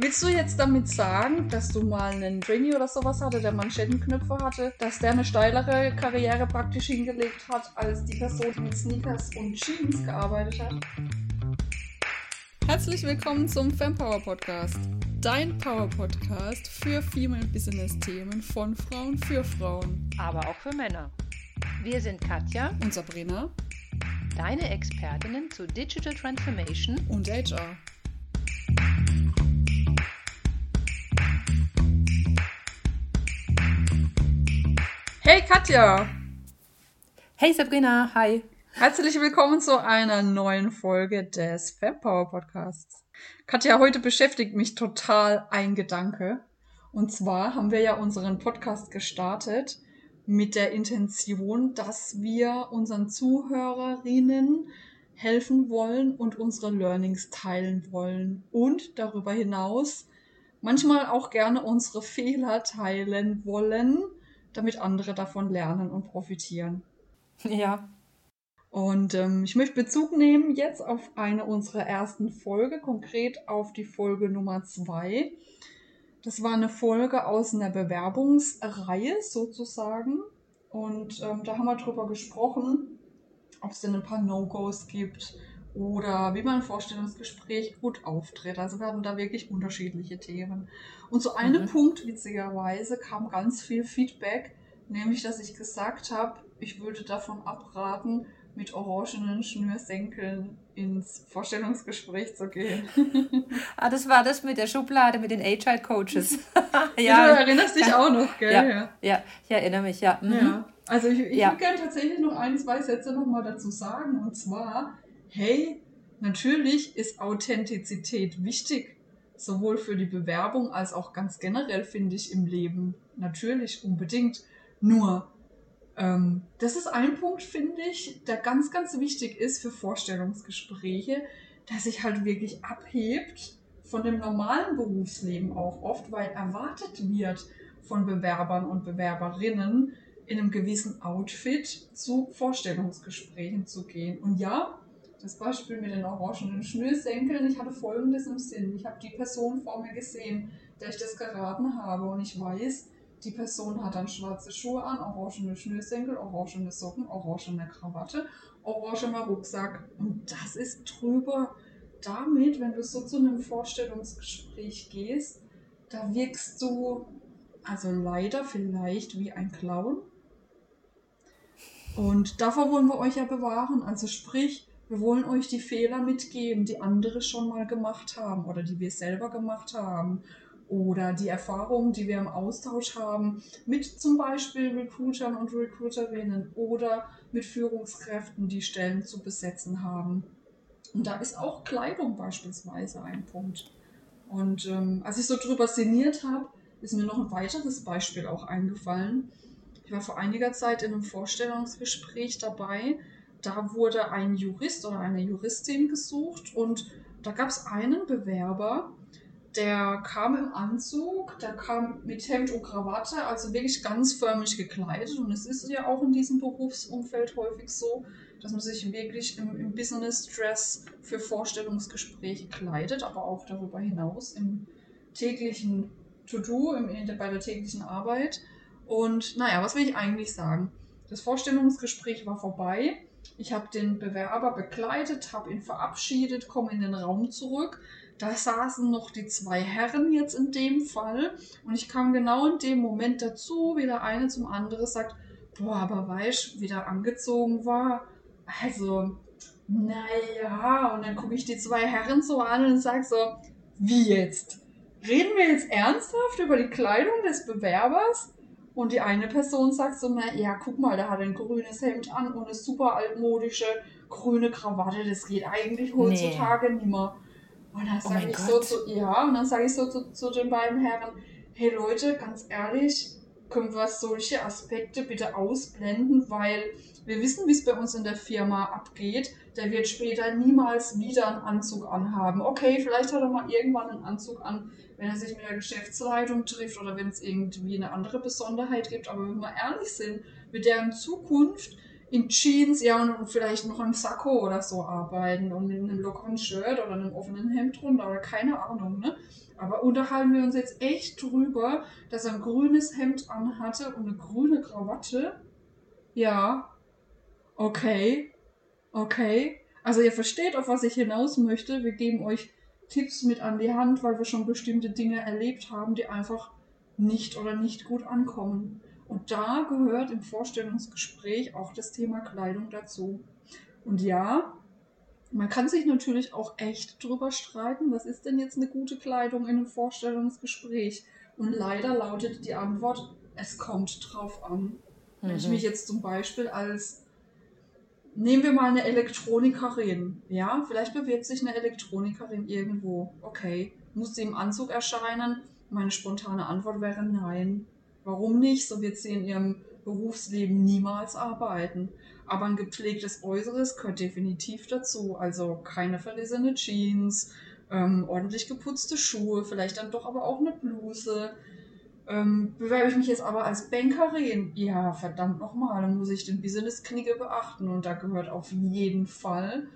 Willst du jetzt damit sagen, dass du mal einen Trainee oder sowas hatte, der Manschettenknöpfe hatte, dass der eine steilere Karriere praktisch hingelegt hat, als die Person, die mit Sneakers und Jeans gearbeitet hat? Herzlich willkommen zum Fempower Podcast. Dein Power Podcast für Female Business Themen von Frauen für Frauen. Aber auch für Männer. Wir sind Katja und Sabrina, deine Expertinnen zu Digital Transformation und HR. Hey Katja! Hey Sabrina, hi! Herzlich willkommen zu einer neuen Folge des Fempower Podcasts. Katja, heute beschäftigt mich total ein Gedanke. Und zwar haben wir ja unseren Podcast gestartet mit der Intention, dass wir unseren Zuhörerinnen helfen wollen und unsere Learnings teilen wollen und darüber hinaus manchmal auch gerne unsere Fehler teilen wollen damit andere davon lernen und profitieren. Ja. Und ähm, ich möchte Bezug nehmen jetzt auf eine unserer ersten Folge, konkret auf die Folge Nummer zwei. Das war eine Folge aus einer Bewerbungsreihe sozusagen. Und ähm, da haben wir drüber gesprochen, ob es denn ein paar No-Gos gibt oder wie man im Vorstellungsgespräch gut auftritt. Also wir hatten da wirklich unterschiedliche Themen. Und zu einem mhm. Punkt, witzigerweise, kam ganz viel Feedback, nämlich dass ich gesagt habe, ich würde davon abraten, mit orangenen Schnürsenkeln ins Vorstellungsgespräch zu gehen. ah, das war das mit der Schublade mit den Agile Coaches. ja, du erinnerst dich auch noch, gell? Ja, ja. ja ich erinnere mich, ja. Mhm. ja. Also ich, ich ja. würde gerne tatsächlich noch ein, zwei Sätze nochmal dazu sagen. Und zwar, hey, natürlich ist Authentizität wichtig, sowohl für die Bewerbung als auch ganz generell, finde ich, im Leben. Natürlich, unbedingt. Nur, ähm, das ist ein Punkt, finde ich, der ganz, ganz wichtig ist für Vorstellungsgespräche, der sich halt wirklich abhebt von dem normalen Berufsleben auch oft, weil erwartet wird von Bewerbern und Bewerberinnen, in einem gewissen Outfit zu Vorstellungsgesprächen zu gehen. Und ja, das Beispiel mit den orangenen Schnürsenkeln, ich hatte folgendes im Sinn. Ich habe die Person vor mir gesehen, der ich das geraten habe und ich weiß, die Person hat dann schwarze Schuhe an, orangene Schnürsenkel, orangene Socken, orangene Krawatte, orangener Rucksack. Und das ist drüber damit, wenn du so zu einem Vorstellungsgespräch gehst, da wirkst du, also leider vielleicht wie ein Clown. Und davor wollen wir euch ja bewahren. Also sprich, wir wollen euch die Fehler mitgeben, die andere schon mal gemacht haben oder die wir selber gemacht haben oder die Erfahrungen, die wir im Austausch haben mit zum Beispiel Recruitern und Recruiterinnen oder mit Führungskräften, die Stellen zu besetzen haben. Und da ist auch Kleidung beispielsweise ein Punkt. Und ähm, als ich so drüber sinniert habe, ist mir noch ein weiteres Beispiel auch eingefallen. Ich war vor einiger Zeit in einem Vorstellungsgespräch dabei da wurde ein Jurist oder eine Juristin gesucht und da gab es einen Bewerber, der kam im Anzug, der kam mit Hemd und Krawatte, also wirklich ganz förmlich gekleidet. Und es ist ja auch in diesem Berufsumfeld häufig so, dass man sich wirklich im, im Business-Dress für Vorstellungsgespräche kleidet, aber auch darüber hinaus im täglichen To-Do, bei der täglichen Arbeit. Und naja, was will ich eigentlich sagen? Das Vorstellungsgespräch war vorbei ich habe den Bewerber begleitet, habe ihn verabschiedet, komme in den Raum zurück. Da saßen noch die zwei Herren jetzt in dem Fall. Und ich kam genau in dem Moment dazu, wie der eine zum anderen sagt, boah, aber weißt, wie der angezogen war. Also, naja, und dann gucke ich die zwei Herren so an und sage so, wie jetzt? Reden wir jetzt ernsthaft über die Kleidung des Bewerbers? Und die eine Person sagt so, na ja, guck mal, der hat ein grünes Hemd an und eine super altmodische grüne Krawatte. Das geht eigentlich heutzutage nee. nicht mehr. Und dann oh sage ich Gott. so zu, ja, und dann sage ich so zu, zu den beiden Herren, hey Leute, ganz ehrlich, können wir solche Aspekte bitte ausblenden, weil wir wissen, wie es bei uns in der Firma abgeht. Der wird später niemals wieder einen Anzug anhaben. Okay, vielleicht hat er mal irgendwann einen Anzug an, wenn er sich mit der Geschäftsleitung trifft oder wenn es irgendwie eine andere Besonderheit gibt. Aber wenn wir ehrlich sind, mit deren Zukunft in Jeans, ja, und vielleicht noch im Sakko oder so arbeiten und in einem lockeren Shirt oder einem offenen Hemd drunter oder keine Ahnung, ne? Aber unterhalten wir uns jetzt echt drüber, dass er ein grünes Hemd anhatte und eine grüne Krawatte? Ja. Okay. Okay. Also ihr versteht, auf was ich hinaus möchte. Wir geben euch Tipps mit an die Hand, weil wir schon bestimmte Dinge erlebt haben, die einfach nicht oder nicht gut ankommen. Und da gehört im Vorstellungsgespräch auch das Thema Kleidung dazu. Und ja, man kann sich natürlich auch echt drüber streiten, was ist denn jetzt eine gute Kleidung in einem Vorstellungsgespräch? Und leider lautet die Antwort, es kommt drauf an. Mhm. Wenn ich mhm. mich jetzt zum Beispiel als, nehmen wir mal eine Elektronikerin, ja, vielleicht bewirbt sich eine Elektronikerin irgendwo, okay, muss sie im Anzug erscheinen? Meine spontane Antwort wäre nein. Warum nicht? So wird sie in ihrem Berufsleben niemals arbeiten. Aber ein gepflegtes Äußeres gehört definitiv dazu. Also keine verlesene Jeans, ähm, ordentlich geputzte Schuhe, vielleicht dann doch aber auch eine Bluse. Ähm, bewerbe ich mich jetzt aber als Bankerin? Ja, verdammt nochmal, dann muss ich den Business-Knigge beachten und da gehört auf jeden Fall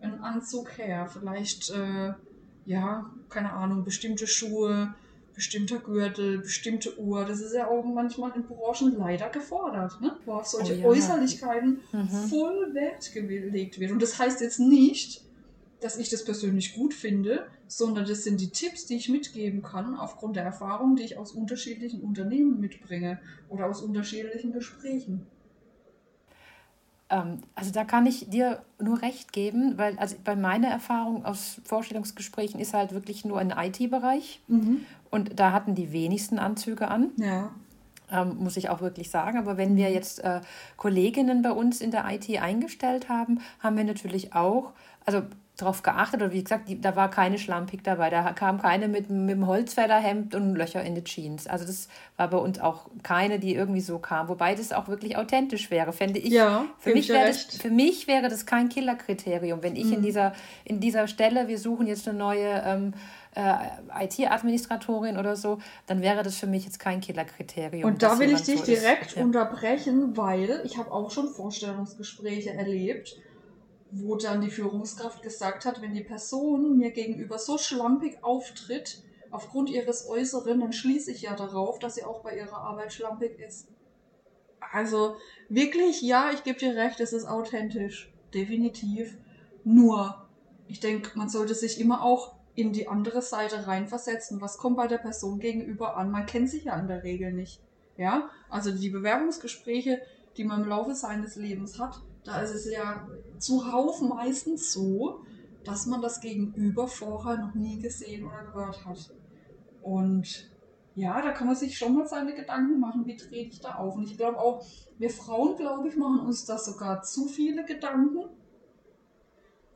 ein Anzug her. Vielleicht, äh, ja, keine Ahnung, bestimmte Schuhe, bestimmter Gürtel, bestimmte Uhr. Das ist ja auch manchmal in Branchen leider gefordert, ne? wo auf solche oh ja. Äußerlichkeiten mhm. voll Wert gelegt wird. Und das heißt jetzt nicht, dass ich das persönlich gut finde, sondern das sind die Tipps, die ich mitgeben kann, aufgrund der Erfahrung, die ich aus unterschiedlichen Unternehmen mitbringe oder aus unterschiedlichen Gesprächen. Ähm, also da kann ich dir nur recht geben, weil also bei meiner Erfahrung aus Vorstellungsgesprächen ist halt wirklich nur ein IT-Bereich mhm. Und da hatten die wenigsten Anzüge an. Ja. Ähm, muss ich auch wirklich sagen. Aber wenn wir jetzt äh, Kolleginnen bei uns in der IT eingestellt haben, haben wir natürlich auch, also darauf geachtet. Oder wie gesagt, die, da war keine Schlampig dabei. Da kam keine mit, mit dem Holzfällerhemd und Löcher in die Jeans. Also das war bei uns auch keine, die irgendwie so kam. Wobei das auch wirklich authentisch wäre, fände ich. Ja, für, mich wäre das, für mich wäre das kein Killerkriterium. Wenn ich mhm. in, dieser, in dieser Stelle, wir suchen jetzt eine neue ähm, äh, IT-Administratorin oder so, dann wäre das für mich jetzt kein Killerkriterium. Und da will ich dich so direkt ist. unterbrechen, weil ich habe auch schon Vorstellungsgespräche erlebt wo dann die Führungskraft gesagt hat, wenn die Person mir gegenüber so schlampig auftritt, aufgrund ihres Äußeren, dann schließe ich ja darauf, dass sie auch bei ihrer Arbeit schlampig ist. Also wirklich, ja, ich gebe dir recht, es ist authentisch. Definitiv. Nur, ich denke, man sollte sich immer auch in die andere Seite reinversetzen. Was kommt bei der Person gegenüber an? Man kennt sich ja in der Regel nicht. Ja, also die Bewerbungsgespräche, die man im Laufe seines Lebens hat, da ist es ja zuhauf meistens so, dass man das Gegenüber vorher noch nie gesehen oder gehört hat. Und ja, da kann man sich schon mal seine Gedanken machen, wie trete ich da auf. Und ich glaube auch, wir Frauen, glaube ich, machen uns da sogar zu viele Gedanken.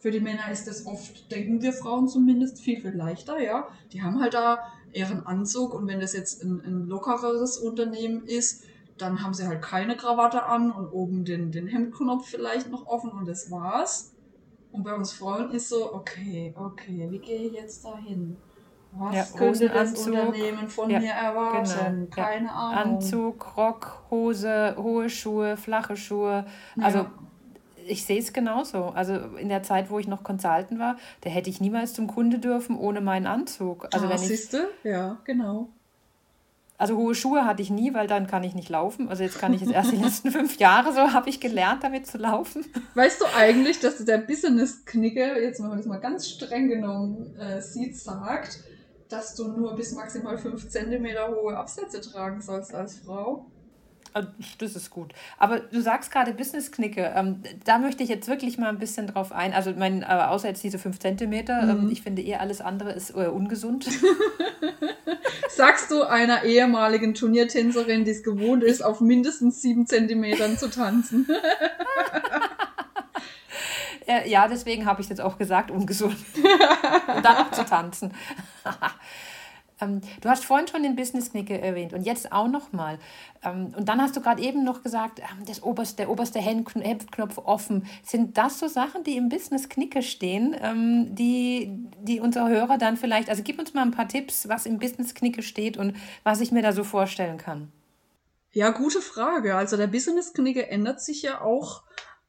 Für die Männer ist das oft, denken wir Frauen zumindest, viel, viel leichter, ja. Die haben halt da ihren Anzug und wenn das jetzt ein, ein lockereres Unternehmen ist, dann haben sie halt keine Krawatte an und oben den, den Hemdknopf vielleicht noch offen und das war's. Und bei uns Frauen ist so, okay, okay, wie gehe ich jetzt da hin? Was ja, könnte das Unternehmen von ja, mir erwarten? Genau, Keine ja. Ahnung. Anzug, Rock, Hose, hohe Schuhe, flache Schuhe. Also ich sehe es genauso. Also in der Zeit, wo ich noch Consultant war, da hätte ich niemals zum Kunde dürfen ohne meinen Anzug. Also ah, wenn ich? Ja, genau. Also hohe Schuhe hatte ich nie, weil dann kann ich nicht laufen. Also jetzt kann ich jetzt erst die letzten fünf Jahre so habe ich gelernt, damit zu laufen. Weißt du eigentlich, dass der Business-Knicke, jetzt wenn man das mal ganz streng genommen äh, sieht, sagt, dass du nur bis maximal fünf Zentimeter hohe Absätze tragen sollst als Frau? Ah, das ist gut. Aber du sagst gerade Business-Knicke. Ähm, da möchte ich jetzt wirklich mal ein bisschen drauf ein. Also, mein, äh, außer jetzt diese 5 Zentimeter, ähm, mhm. ähm, ich finde eher alles andere ist äh, ungesund. Sagst du einer ehemaligen Turniertänzerin, die es gewohnt ist, auf mindestens 7 Zentimetern zu tanzen? ja, deswegen habe ich jetzt auch gesagt, ungesund. Und dann auch zu tanzen. Ähm, du hast vorhin schon den Business-Knicke erwähnt und jetzt auch nochmal. Ähm, und dann hast du gerade eben noch gesagt, ähm, das oberste, der oberste Hemdknopf offen. Sind das so Sachen, die im Business-Knicke stehen, ähm, die, die unsere Hörer dann vielleicht, also gib uns mal ein paar Tipps, was im Business-Knicke steht und was ich mir da so vorstellen kann. Ja, gute Frage. Also der Business-Knicke ändert sich ja auch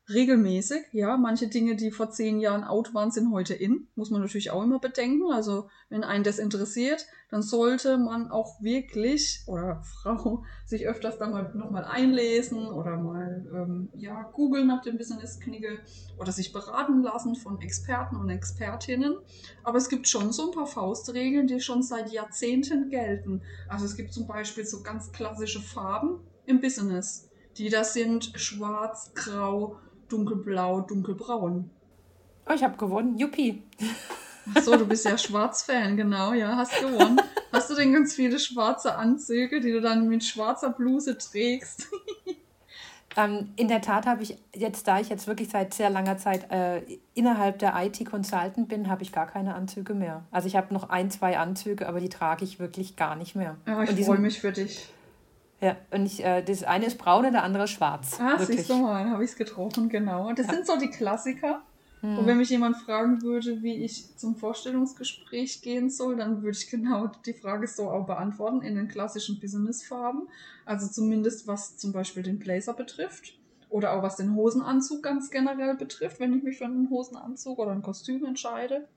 regelmäßig. Ja, manche Dinge, die vor zehn Jahren out waren, sind heute in. Muss man natürlich auch immer bedenken. Also, wenn einen das interessiert, dann sollte man auch wirklich oder Frau sich öfters da mal nochmal einlesen oder mal ähm, ja, googeln nach dem Business-Knigge oder sich beraten lassen von Experten und Expertinnen. Aber es gibt schon so ein paar Faustregeln, die schon seit Jahrzehnten gelten. Also es gibt zum Beispiel so ganz klassische Farben im Business. Die das sind schwarz, grau, dunkelblau, dunkelbraun. Oh, ich habe gewonnen. Juppie. Ach so, du bist ja Schwarz-Fan, genau, ja, hast gewonnen. Hast du denn ganz viele schwarze Anzüge, die du dann mit schwarzer Bluse trägst? ähm, in der Tat habe ich jetzt, da ich jetzt wirklich seit sehr langer Zeit äh, innerhalb der IT-Consultant bin, habe ich gar keine Anzüge mehr. Also ich habe noch ein, zwei Anzüge, aber die trage ich wirklich gar nicht mehr. Ja, ich freue mich für dich. Ja, und ich, äh, das eine ist braun und der andere ist schwarz. Ah, wirklich. siehst du mal, habe ich es getroffen, genau. Und das ja. sind so die Klassiker. Hm. Und wenn mich jemand fragen würde, wie ich zum Vorstellungsgespräch gehen soll, dann würde ich genau die Frage so auch beantworten in den klassischen Businessfarben. Also zumindest was zum Beispiel den Blazer betrifft. Oder auch was den Hosenanzug ganz generell betrifft, wenn ich mich für einen Hosenanzug oder ein Kostüm entscheide.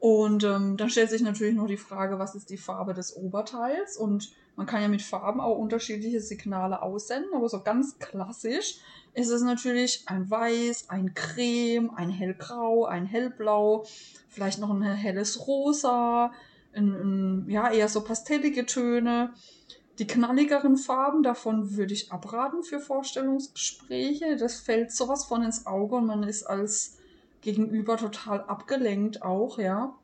Und ähm, dann stellt sich natürlich noch die Frage, was ist die Farbe des Oberteils? Und man kann ja mit Farben auch unterschiedliche Signale aussenden, aber so ganz klassisch ist es natürlich ein Weiß, ein Creme, ein Hellgrau, ein Hellblau, vielleicht noch ein helles Rosa, ein, ein, ja, eher so pastellige Töne. Die knalligeren Farben, davon würde ich abraten für Vorstellungsgespräche. Das fällt sowas von ins Auge und man ist als Gegenüber total abgelenkt auch, ja.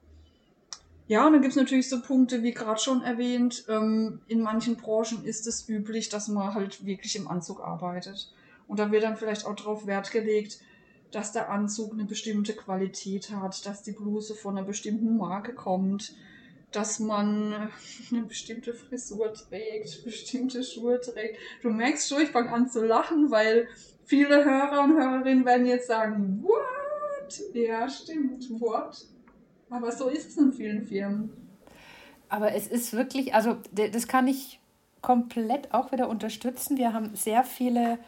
Ja, und dann gibt es natürlich so Punkte, wie gerade schon erwähnt, ähm, in manchen Branchen ist es üblich, dass man halt wirklich im Anzug arbeitet. Und da wird dann vielleicht auch darauf Wert gelegt, dass der Anzug eine bestimmte Qualität hat, dass die Bluse von einer bestimmten Marke kommt, dass man eine bestimmte Frisur trägt, bestimmte Schuhe trägt. Du merkst schon, ich fange an zu lachen, weil viele Hörer und Hörerinnen werden jetzt sagen, what? Ja, stimmt, what? Aber so ist es in vielen Firmen. Aber es ist wirklich, also das kann ich komplett auch wieder unterstützen. Wir haben sehr viele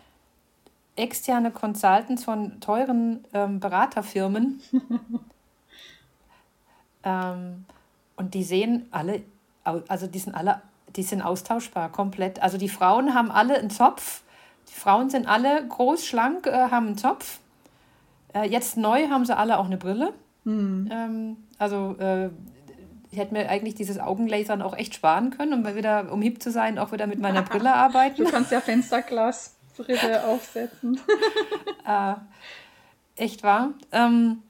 externe Consultants von teuren ähm, Beraterfirmen. ähm, und die sehen alle, also die sind alle, die sind austauschbar komplett. Also die Frauen haben alle einen Zopf. Die Frauen sind alle groß, schlank, äh, haben einen Zopf. Äh, jetzt neu haben sie alle auch eine Brille. Mhm. Ähm, also äh, ich hätte mir eigentlich dieses Augenlasern auch echt sparen können, um wieder, um hip zu sein, auch wieder mit meiner Brille arbeiten. Du kannst ja Fensterglasbrille aufsetzen. äh, echt wahr. Ähm,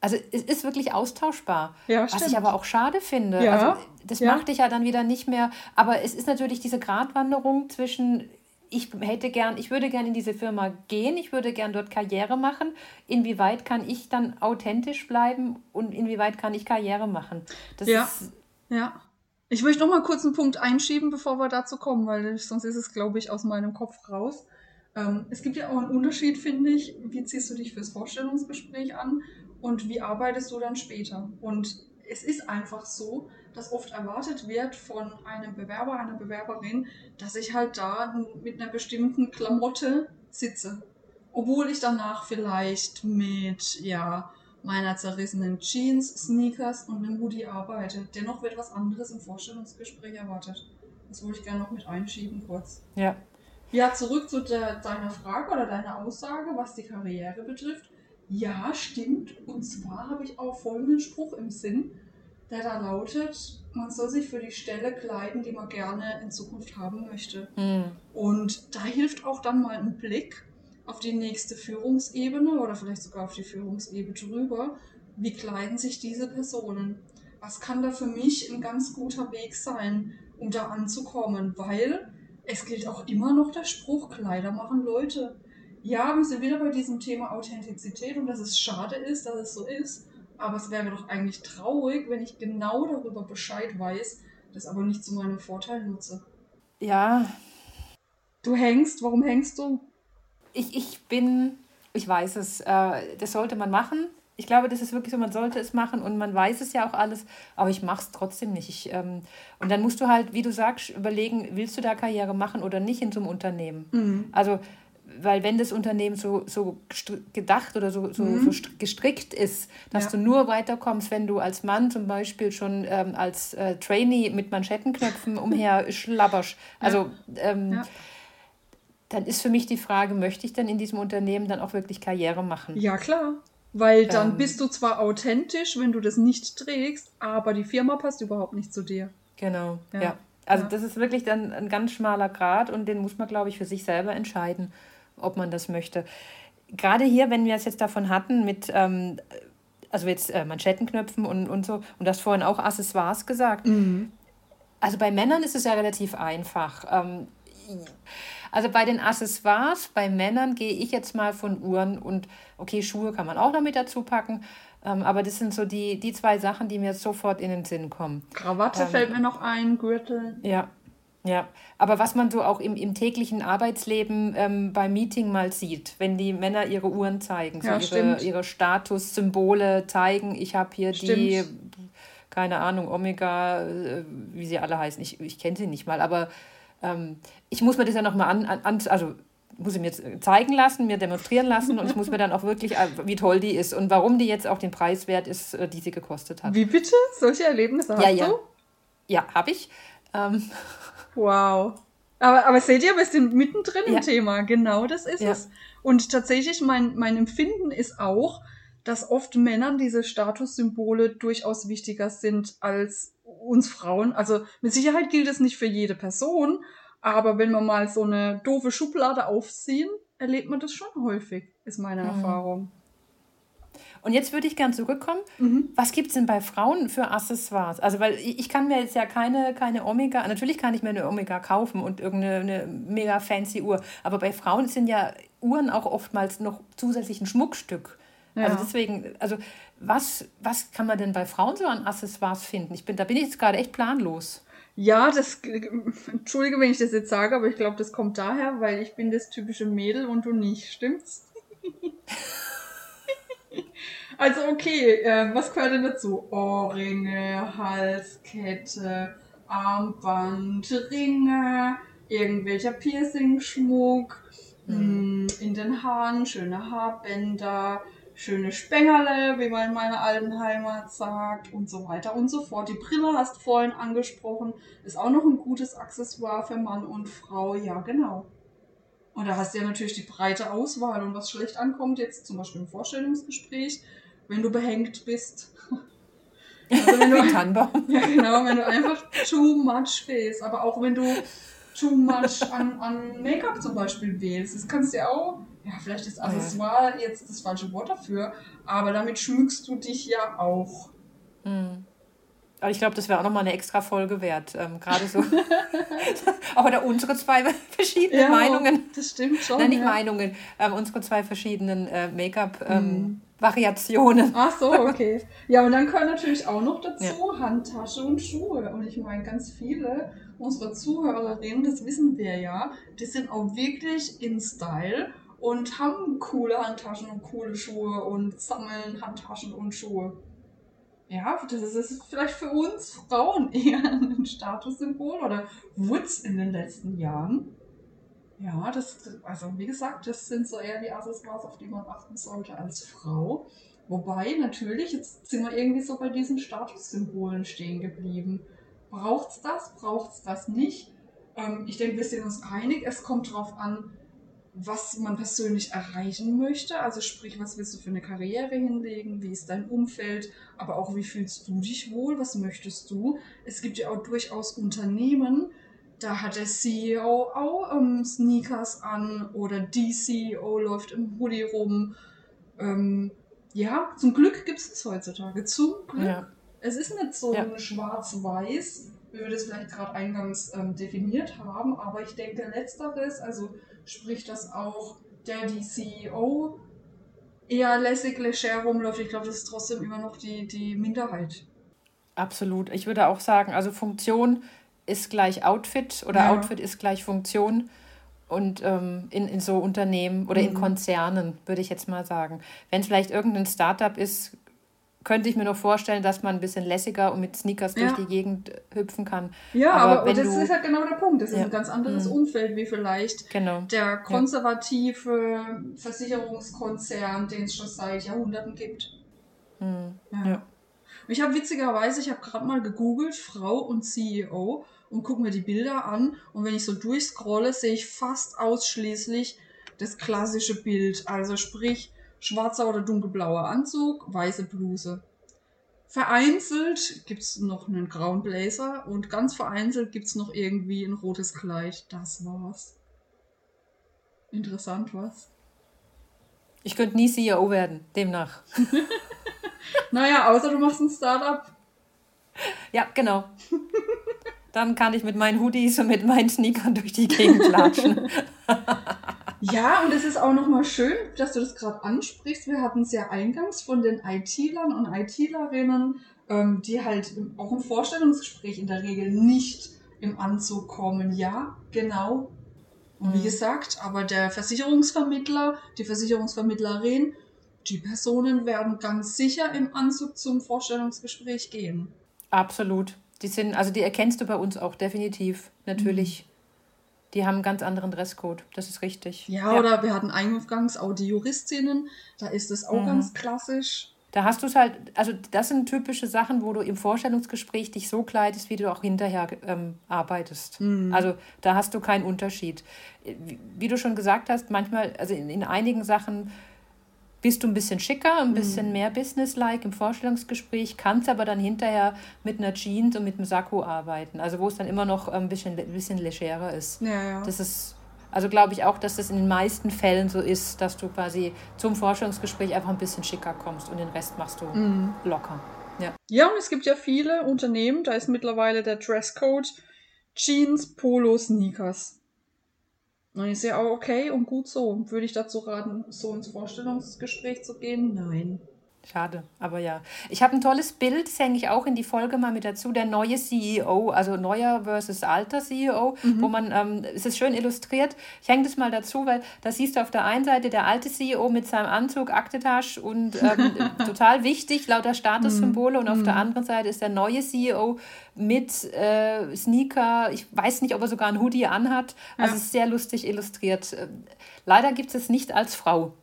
also es ist wirklich austauschbar. Ja, was ich aber auch schade finde. Ja. Also, das ja. macht dich ja dann wieder nicht mehr. Aber es ist natürlich diese Gratwanderung zwischen ich hätte gern, ich würde gern in diese Firma gehen, ich würde gern dort Karriere machen. Inwieweit kann ich dann authentisch bleiben und inwieweit kann ich Karriere machen? Das ja. Ist, ja. Ich möchte noch mal kurz einen Punkt einschieben, bevor wir dazu kommen, weil sonst ist es, glaube ich, aus meinem Kopf raus. Ähm, es gibt ja auch einen Unterschied, finde ich. Wie ziehst du dich fürs Vorstellungsgespräch an und wie arbeitest du dann später? Und es ist einfach so, dass oft erwartet wird von einem Bewerber, einer Bewerberin, dass ich halt da mit einer bestimmten Klamotte sitze. Obwohl ich danach vielleicht mit, ja, meiner zerrissenen Jeans, Sneakers und einem Hoodie arbeite. Dennoch wird was anderes im Vorstellungsgespräch erwartet. Das wollte ich gerne noch mit einschieben kurz. Ja. Ja, zurück zu der, deiner Frage oder deiner Aussage, was die Karriere betrifft. Ja, stimmt. Und zwar habe ich auch folgenden Spruch im Sinn der da lautet, man soll sich für die Stelle kleiden, die man gerne in Zukunft haben möchte. Mhm. Und da hilft auch dann mal ein Blick auf die nächste Führungsebene oder vielleicht sogar auf die Führungsebene drüber. Wie kleiden sich diese Personen? Was kann da für mich ein ganz guter Weg sein, um da anzukommen? Weil es gilt auch immer noch der Spruch, Kleider machen Leute. Ja, wir sind wieder bei diesem Thema Authentizität und dass es schade ist, dass es so ist. Aber es wäre doch eigentlich traurig, wenn ich genau darüber Bescheid weiß, das aber nicht zu meinem Vorteil nutze. Ja. Du hängst, warum hängst du? Ich, ich bin, ich weiß es, äh, das sollte man machen. Ich glaube, das ist wirklich so, man sollte es machen und man weiß es ja auch alles, aber ich mache es trotzdem nicht. Ich, ähm, und dann musst du halt, wie du sagst, überlegen, willst du da Karriere machen oder nicht in so einem Unternehmen? Mhm. Also weil wenn das Unternehmen so, so gedacht oder so, so, mhm. so gestrickt ist, dass ja. du nur weiterkommst, wenn du als Mann zum Beispiel schon ähm, als äh, Trainee mit Manschettenknöpfen umher schlabberst. Also ähm, ja. dann ist für mich die Frage, möchte ich denn in diesem Unternehmen dann auch wirklich Karriere machen? Ja, klar. Weil dann ähm, bist du zwar authentisch, wenn du das nicht trägst, aber die Firma passt überhaupt nicht zu dir. Genau, ja. ja. Also das ist wirklich dann ein ganz schmaler Grad und den muss man, glaube ich, für sich selber entscheiden, ob man das möchte. Gerade hier, wenn wir es jetzt davon hatten mit, ähm, also jetzt äh, Manschettenknöpfen und, und so, und du hast vorhin auch Accessoires gesagt. Mhm. Also bei Männern ist es ja relativ einfach. Ähm, also bei den Accessoires, bei Männern gehe ich jetzt mal von Uhren und okay, Schuhe kann man auch noch mit dazu packen. Ähm, aber das sind so die, die zwei Sachen, die mir sofort in den Sinn kommen. Krawatte ähm, fällt mir noch ein, Gürtel. Ja, ja. Aber was man so auch im, im täglichen Arbeitsleben ähm, beim Meeting mal sieht, wenn die Männer ihre Uhren zeigen, so ja, ihre, ihre Statussymbole zeigen, ich habe hier stimmt. die, keine Ahnung, Omega, äh, wie sie alle heißen, ich, ich kenne sie nicht mal, aber ähm, ich muss mir das ja nochmal an, an, also muss ich mir zeigen lassen, mir demonstrieren lassen und ich muss mir dann auch wirklich, äh, wie toll die ist und warum die jetzt auch den Preis wert ist, äh, die sie gekostet hat. Wie bitte? Solche Erlebnisse hast ja, ja. du? Ja, habe ich. Ähm. Wow. Aber, aber seht ihr, wir sind mittendrin ja. im Thema. Genau das ist ja. es. Und tatsächlich, mein, mein Empfinden ist auch, dass oft Männern diese Statussymbole durchaus wichtiger sind als uns Frauen. Also mit Sicherheit gilt es nicht für jede Person, aber wenn wir mal so eine doofe Schublade aufziehen, erlebt man das schon häufig, ist meine mhm. Erfahrung. Und jetzt würde ich gern zurückkommen. Mhm. Was gibt es denn bei Frauen für Accessoires? Also, weil ich, kann mir jetzt ja keine, keine Omega, natürlich kann ich mir eine Omega kaufen und irgendeine mega fancy Uhr, aber bei Frauen sind ja Uhren auch oftmals noch zusätzlich ein Schmuckstück. Ja. Also deswegen, also was, was kann man denn bei Frauen so an Accessoires finden? Ich bin, da bin ich jetzt gerade echt planlos. Ja, das, entschuldige, wenn ich das jetzt sage, aber ich glaube, das kommt daher, weil ich bin das typische Mädel und du nicht, stimmt's? also okay, äh, was gehört denn dazu? Ohrringe, Halskette, Armband, Ringe, irgendwelcher Piercing-Schmuck, mhm. in den Haaren, schöne Haarbänder, schöne Spengerle, wie man in meiner alten Heimat sagt und so weiter und so fort. Die Brille hast du vorhin angesprochen, ist auch noch ein gutes Accessoire für Mann und Frau, ja genau. Und da hast du ja natürlich die breite Auswahl und was schlecht ankommt, jetzt zum Beispiel im Vorstellungsgespräch, wenn du behängt bist. Also wenn du, ja genau, wenn du einfach too much wählst, aber auch wenn du too much an, an Make-up zum Beispiel wählst, das kannst du ja auch ja, vielleicht ist Accessoire ja. jetzt das falsche Wort dafür, aber damit schmückst du dich ja auch. Mhm. Aber ich glaube, das wäre auch nochmal eine extra Folge wert. Ähm, Gerade so. aber da unsere zwei verschiedenen ja, Meinungen. Das stimmt schon. Nein, nicht ja. Meinungen. Ähm, unsere zwei verschiedenen äh, Make-up-Variationen. Ähm, mhm. Ach so, okay. Ja, und dann können natürlich auch noch dazu ja. Handtasche und Schuhe. Und ich meine, ganz viele unserer Zuhörerinnen, das wissen wir ja, die sind auch wirklich in Style und haben coole Handtaschen und coole Schuhe und sammeln Handtaschen und Schuhe. Ja, das ist vielleicht für uns Frauen eher ein Statussymbol oder Woods in den letzten Jahren. Ja, das, also wie gesagt, das sind so eher die Accessoires, auf die man achten sollte als Frau. Wobei natürlich, jetzt sind wir irgendwie so bei diesen Statussymbolen stehen geblieben. Braucht's das? Braucht's das nicht? Ähm, ich denke, wir sind uns einig. Es kommt darauf an, was man persönlich erreichen möchte. Also sprich, was willst du für eine Karriere hinlegen? Wie ist dein Umfeld? Aber auch, wie fühlst du dich wohl? Was möchtest du? Es gibt ja auch durchaus Unternehmen, da hat der CEO auch ähm, Sneakers an oder die CEO läuft im Hoodie rum. Ähm, ja, zum Glück gibt es es heutzutage. Zum Glück. Ja. Es ist nicht so ja. schwarz-weiß, wie wir das vielleicht gerade eingangs ähm, definiert haben, aber ich denke, letzteres, also sprich, dass auch der die CEO eher lässig leger rumläuft. Ich glaube, das ist trotzdem immer noch die, die Minderheit. Absolut. Ich würde auch sagen, also Funktion ist gleich Outfit oder ja. Outfit ist gleich Funktion. Und ähm, in, in so Unternehmen oder mhm. in Konzernen, würde ich jetzt mal sagen. Wenn es vielleicht irgendein Startup ist, könnte ich mir noch vorstellen, dass man ein bisschen lässiger und mit Sneakers ja. durch die Gegend hüpfen kann. Ja, aber, aber das du, ist halt genau der Punkt. Das ist ein ganz anderes mhm. Umfeld wie vielleicht genau. der konservative ja. Versicherungskonzern, den es schon seit Jahrhunderten gibt. Mhm. Ja. Ich habe witzigerweise, ich habe gerade mal gegoogelt, Frau und CEO und gucke mir die Bilder an und wenn ich so durchscrolle, sehe ich fast ausschließlich das klassische Bild. Also sprich, schwarzer oder dunkelblauer Anzug, weiße Bluse. Vereinzelt gibt es noch einen grauen Blazer und ganz vereinzelt gibt es noch irgendwie ein rotes Kleid. Das war's. Interessant, was? Ich könnte nie CEO werden, demnach. naja, außer du machst ein Startup. Ja, genau. Dann kann ich mit meinen Hoodies und mit meinen Sneakern durch die Gegend latschen. Ja, und es ist auch nochmal schön, dass du das gerade ansprichst. Wir hatten es ja eingangs von den IT-Lern und IT-Lerinnen, ähm, die halt auch im Vorstellungsgespräch in der Regel nicht im Anzug kommen. Ja, genau. Und wie mhm. gesagt, aber der Versicherungsvermittler, die Versicherungsvermittlerin, die Personen werden ganz sicher im Anzug zum Vorstellungsgespräch gehen. Absolut. Die sind, also die erkennst du bei uns auch definitiv, natürlich. Die haben einen ganz anderen Dresscode, das ist richtig. Ja, ja. oder wir hatten eingangs auch die Juristinnen, da ist es auch mhm. ganz klassisch. Da hast du es halt, also das sind typische Sachen, wo du im Vorstellungsgespräch dich so kleidest, wie du auch hinterher ähm, arbeitest. Mhm. Also da hast du keinen Unterschied. Wie, wie, du schon gesagt hast, manchmal, also in, in einigen Sachen bist du ein bisschen schicker, ein bisschen mhm. mehr businesslike im Vorstellungsgespräch, kannst aber dann hinterher mit einer Jeans und mit einem Sakko arbeiten. Also wo es dann immer noch ein bisschen, ein bisschen legerer ist. Ja, ja. Das ist, also glaube ich auch, dass das in den meisten Fällen so ist, dass du quasi zum Vorstellungsgespräch einfach ein bisschen schicker kommst und den Rest machst du mhm. locker. Ja. ja, und es gibt ja viele Unternehmen, da ist mittlerweile der Dresscode Jeans, Polo, Sneakers. Und ich sehe auch okay und gut so. Würde ich dazu raten, so ins Vorstellungsgespräch zu gehen? Nein. Schade, aber ja. Ich habe ein tolles Bild, das hänge ich auch in die Folge mal mit dazu, der neue CEO, also neuer versus alter CEO, mhm. wo man, ähm, es ist schön illustriert. Ich hänge das mal dazu, weil da siehst du auf der einen Seite der alte CEO mit seinem Anzug, Aktetasche und ähm, total wichtig, lauter Statussymbole und auf mhm. der anderen Seite ist der neue CEO mit äh, Sneaker, ich weiß nicht, ob er sogar ein Hoodie anhat, also ja. es ist sehr lustig illustriert. Leider gibt es es nicht als Frau.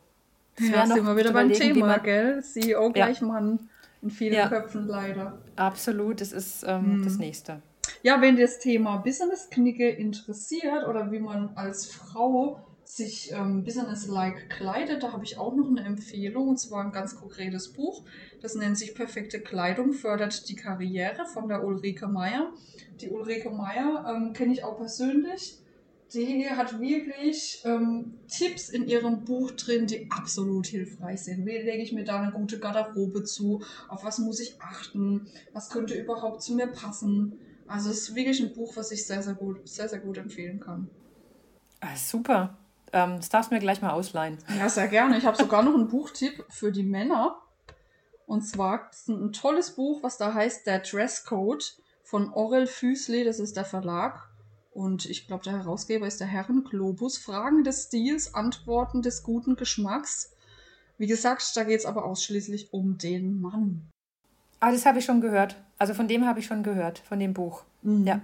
Das ja, sind wir wieder beim Thema, gell? CEO gleich ja. Mann in vielen ja. Köpfen leider. Absolut, das ist ähm, hm. das Nächste. Ja, wenn das Thema Business-Knicke interessiert oder wie man als Frau sich ähm, business-like kleidet, da habe ich auch noch eine Empfehlung und zwar ein ganz konkretes Buch. Das nennt sich Perfekte Kleidung fördert die Karriere von der Ulrike Meier. Die Ulrike Meier ähm, kenne ich auch persönlich die hat wirklich ähm, Tipps in ihrem Buch drin, die absolut hilfreich sind. Wie lege ich mir da eine gute Garderobe zu? Auf was muss ich achten? Was könnte überhaupt zu mir passen? Also es ist wirklich ein Buch, was ich sehr, sehr gut, sehr, sehr gut empfehlen kann. Ah, super. Ähm, das darfst du mir gleich mal ausleihen. Ja, sehr gerne. Ich habe sogar noch einen Buchtipp für die Männer. Und zwar ist ein tolles Buch, was da heißt Der Dresscode von Orel Füßli, das ist der Verlag. Und ich glaube, der Herausgeber ist der Herren Globus. Fragen des Stils, Antworten des guten Geschmacks. Wie gesagt, da geht es aber ausschließlich um den Mann. Ah, das habe ich schon gehört. Also von dem habe ich schon gehört, von dem Buch. Mhm. Ja.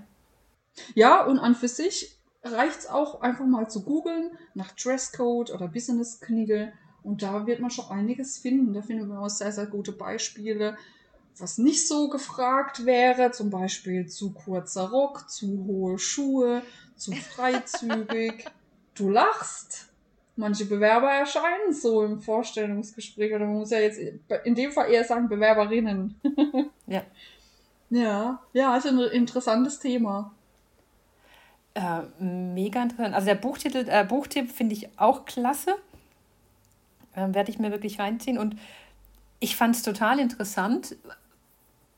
Ja, und an für sich reicht es auch einfach mal zu googeln nach Dresscode oder Business-Knigge. Und da wird man schon einiges finden. Da finden wir auch sehr, sehr gute Beispiele was nicht so gefragt wäre, zum Beispiel zu kurzer Rock, zu hohe Schuhe, zu freizügig. du lachst. Manche Bewerber erscheinen so im Vorstellungsgespräch oder man muss ja jetzt in dem Fall eher sagen Bewerberinnen. ja. Ja, ja, ist ein interessantes Thema. Äh, mega interessant. Also der Buchtitel, äh, Buchtipp finde ich auch klasse. Äh, Werde ich mir wirklich reinziehen. Und ich fand es total interessant,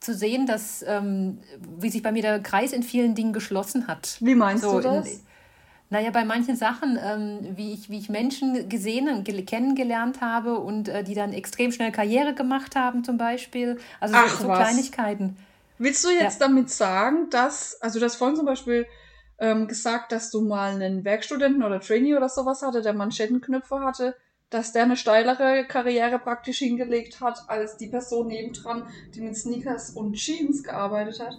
zu sehen, dass ähm, wie sich bei mir der Kreis in vielen Dingen geschlossen hat. Wie meinst so du das? In, naja, bei manchen Sachen, ähm, wie, ich, wie ich Menschen gesehen und kennengelernt habe und äh, die dann extrem schnell Karriere gemacht haben, zum Beispiel. Also Ach, so, so Kleinigkeiten. Willst du jetzt ja. damit sagen, dass, also du hast vorhin zum Beispiel ähm, gesagt, dass du mal einen Werkstudenten oder Trainee oder sowas hatte, der Manschettenknöpfe hatte. Dass der eine steilere Karriere praktisch hingelegt hat, als die Person nebendran, die mit Sneakers und Jeans gearbeitet hat.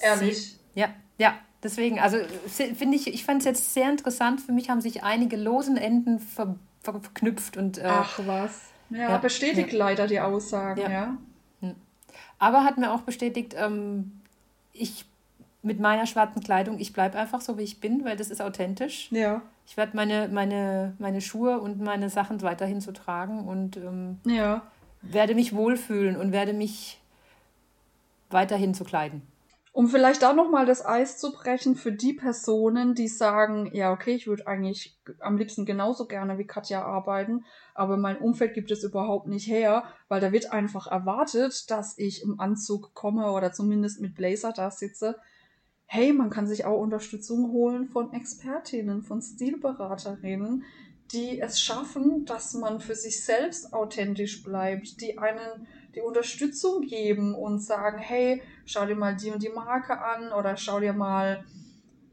Ehrlich. Ja, ja. Deswegen, also finde ich, ich fand es jetzt sehr interessant. Für mich haben sich einige losen Enden ver, ver, verknüpft und. Äh, Ach was. Ja, ja bestätigt ja. leider die Aussagen, ja. ja. Hm. Aber hat mir auch bestätigt, ähm, ich mit meiner schwarzen Kleidung, ich bleibe einfach so, wie ich bin, weil das ist authentisch. Ja. Ich werde meine, meine, meine Schuhe und meine Sachen weiterhin so tragen und ähm, ja. werde mich wohlfühlen und werde mich weiterhin so kleiden. Um vielleicht da nochmal das Eis zu brechen für die Personen, die sagen, ja, okay, ich würde eigentlich am liebsten genauso gerne wie Katja arbeiten, aber mein Umfeld gibt es überhaupt nicht her, weil da wird einfach erwartet, dass ich im Anzug komme oder zumindest mit Blazer da sitze. Hey, man kann sich auch Unterstützung holen von Expertinnen, von Stilberaterinnen, die es schaffen, dass man für sich selbst authentisch bleibt, die einen die Unterstützung geben und sagen, hey, schau dir mal die und die Marke an oder schau dir mal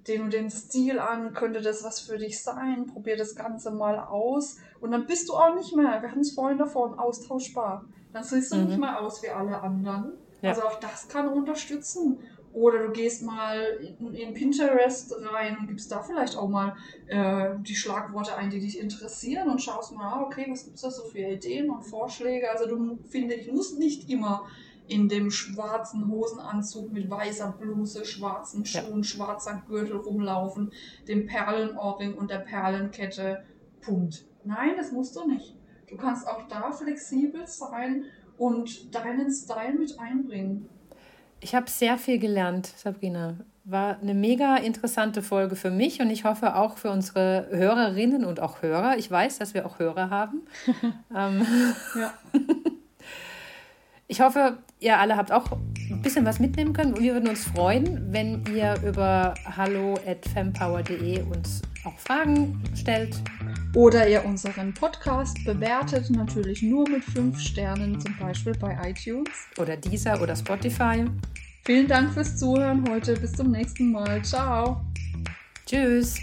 den und den Stil an, könnte das was für dich sein, probier das Ganze mal aus und dann bist du auch nicht mehr, wir hatten es vorhin davon, austauschbar. Dann siehst du mhm. nicht mehr aus wie alle anderen. Ja. Also auch das kann unterstützen. Oder du gehst mal in, in, Pinterest rein und gibst da vielleicht auch mal äh, die Schlagworte ein, die dich interessieren und schaust mal, ah, okay, was gibt es da so für Ideen und Vorschläge. Also du finde ich musst nicht immer in dem schwarzen Hosenanzug mit weißer Bluse, schwarzen Schuhen, ja. schwarzer Gürtel rumlaufen, dem Perlenohrring und der Perlenkette. Punkt. Nein, das musst du nicht. Du kannst auch da flexibel sein und deinen Style mit einbringen. Ich habe sehr viel gelernt, Sabrina. War eine mega interessante Folge für mich und ich hoffe auch für unsere Hörerinnen und auch Hörer. Ich weiß, dass wir auch Hörer haben. ähm, ja. Ich hoffe, ihr alle habt auch ein bisschen was mitnehmen können. Und wir würden uns freuen, wenn ihr über hallo@fempower.de uns auch Fragen stellt. Oder ihr unseren Podcast bewertet, natürlich nur mit fünf Sternen, zum Beispiel bei iTunes. Oder dieser oder Spotify. Vielen Dank fürs Zuhören heute. Bis zum nächsten Mal. Ciao. Tschüss.